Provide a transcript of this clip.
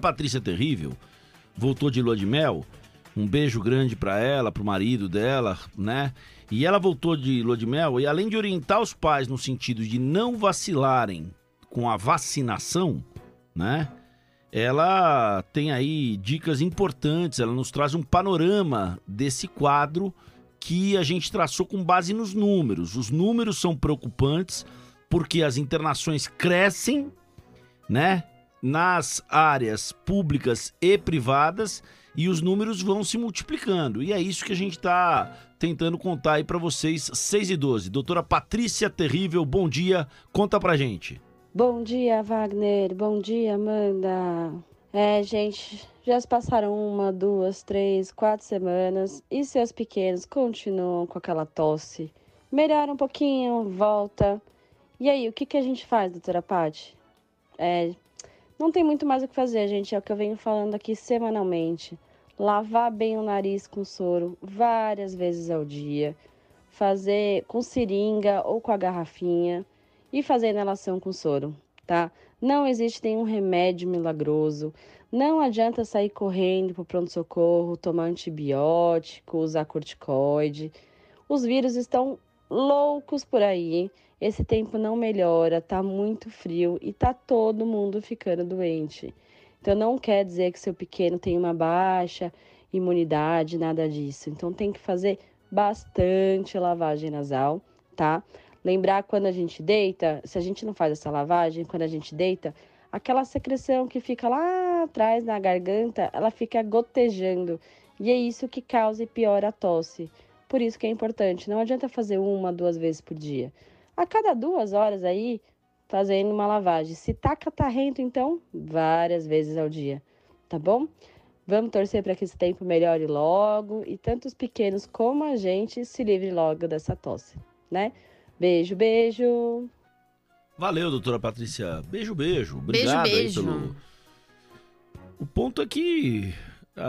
Patrícia Terrível voltou de lua de mel. Um beijo grande para ela, pro marido dela, né? E ela voltou de lua de mel e além de orientar os pais no sentido de não vacilarem com a vacinação, né? Ela tem aí dicas importantes, ela nos traz um panorama desse quadro que a gente traçou com base nos números. Os números são preocupantes porque as internações crescem, né? Nas áreas públicas e privadas e os números vão se multiplicando. E é isso que a gente está tentando contar aí para vocês, 6 e 12. Doutora Patrícia Terrível, bom dia, conta pra gente. Bom dia, Wagner. Bom dia, Amanda. É, gente, já se passaram uma, duas, três, quatro semanas e seus pequenos continuam com aquela tosse. Melhora um pouquinho, volta. E aí, o que, que a gente faz, doutora Paty? É, não tem muito mais o que fazer, gente. É o que eu venho falando aqui semanalmente. Lavar bem o nariz com soro várias vezes ao dia. Fazer com seringa ou com a garrafinha. E fazer inalação com soro, tá? Não existe nenhum remédio milagroso. Não adianta sair correndo para o pronto-socorro, tomar antibiótico, usar corticoide. Os vírus estão loucos por aí. Esse tempo não melhora, tá muito frio e tá todo mundo ficando doente. Então não quer dizer que seu pequeno tem uma baixa imunidade, nada disso. Então tem que fazer bastante lavagem nasal, tá? Lembrar quando a gente deita, se a gente não faz essa lavagem, quando a gente deita, aquela secreção que fica lá atrás na garganta, ela fica gotejando. E é isso que causa e piora a tosse. Por isso que é importante, não adianta fazer uma, duas vezes por dia. A cada duas horas aí, fazendo uma lavagem. Se tá catarrento, então, várias vezes ao dia, tá bom? Vamos torcer para que esse tempo melhore logo e tanto os pequenos como a gente se livre logo dessa tosse, né? Beijo, beijo. Valeu, doutora Patrícia. Beijo, beijo. Obrigado beijo, beijo. aí pelo. O ponto é que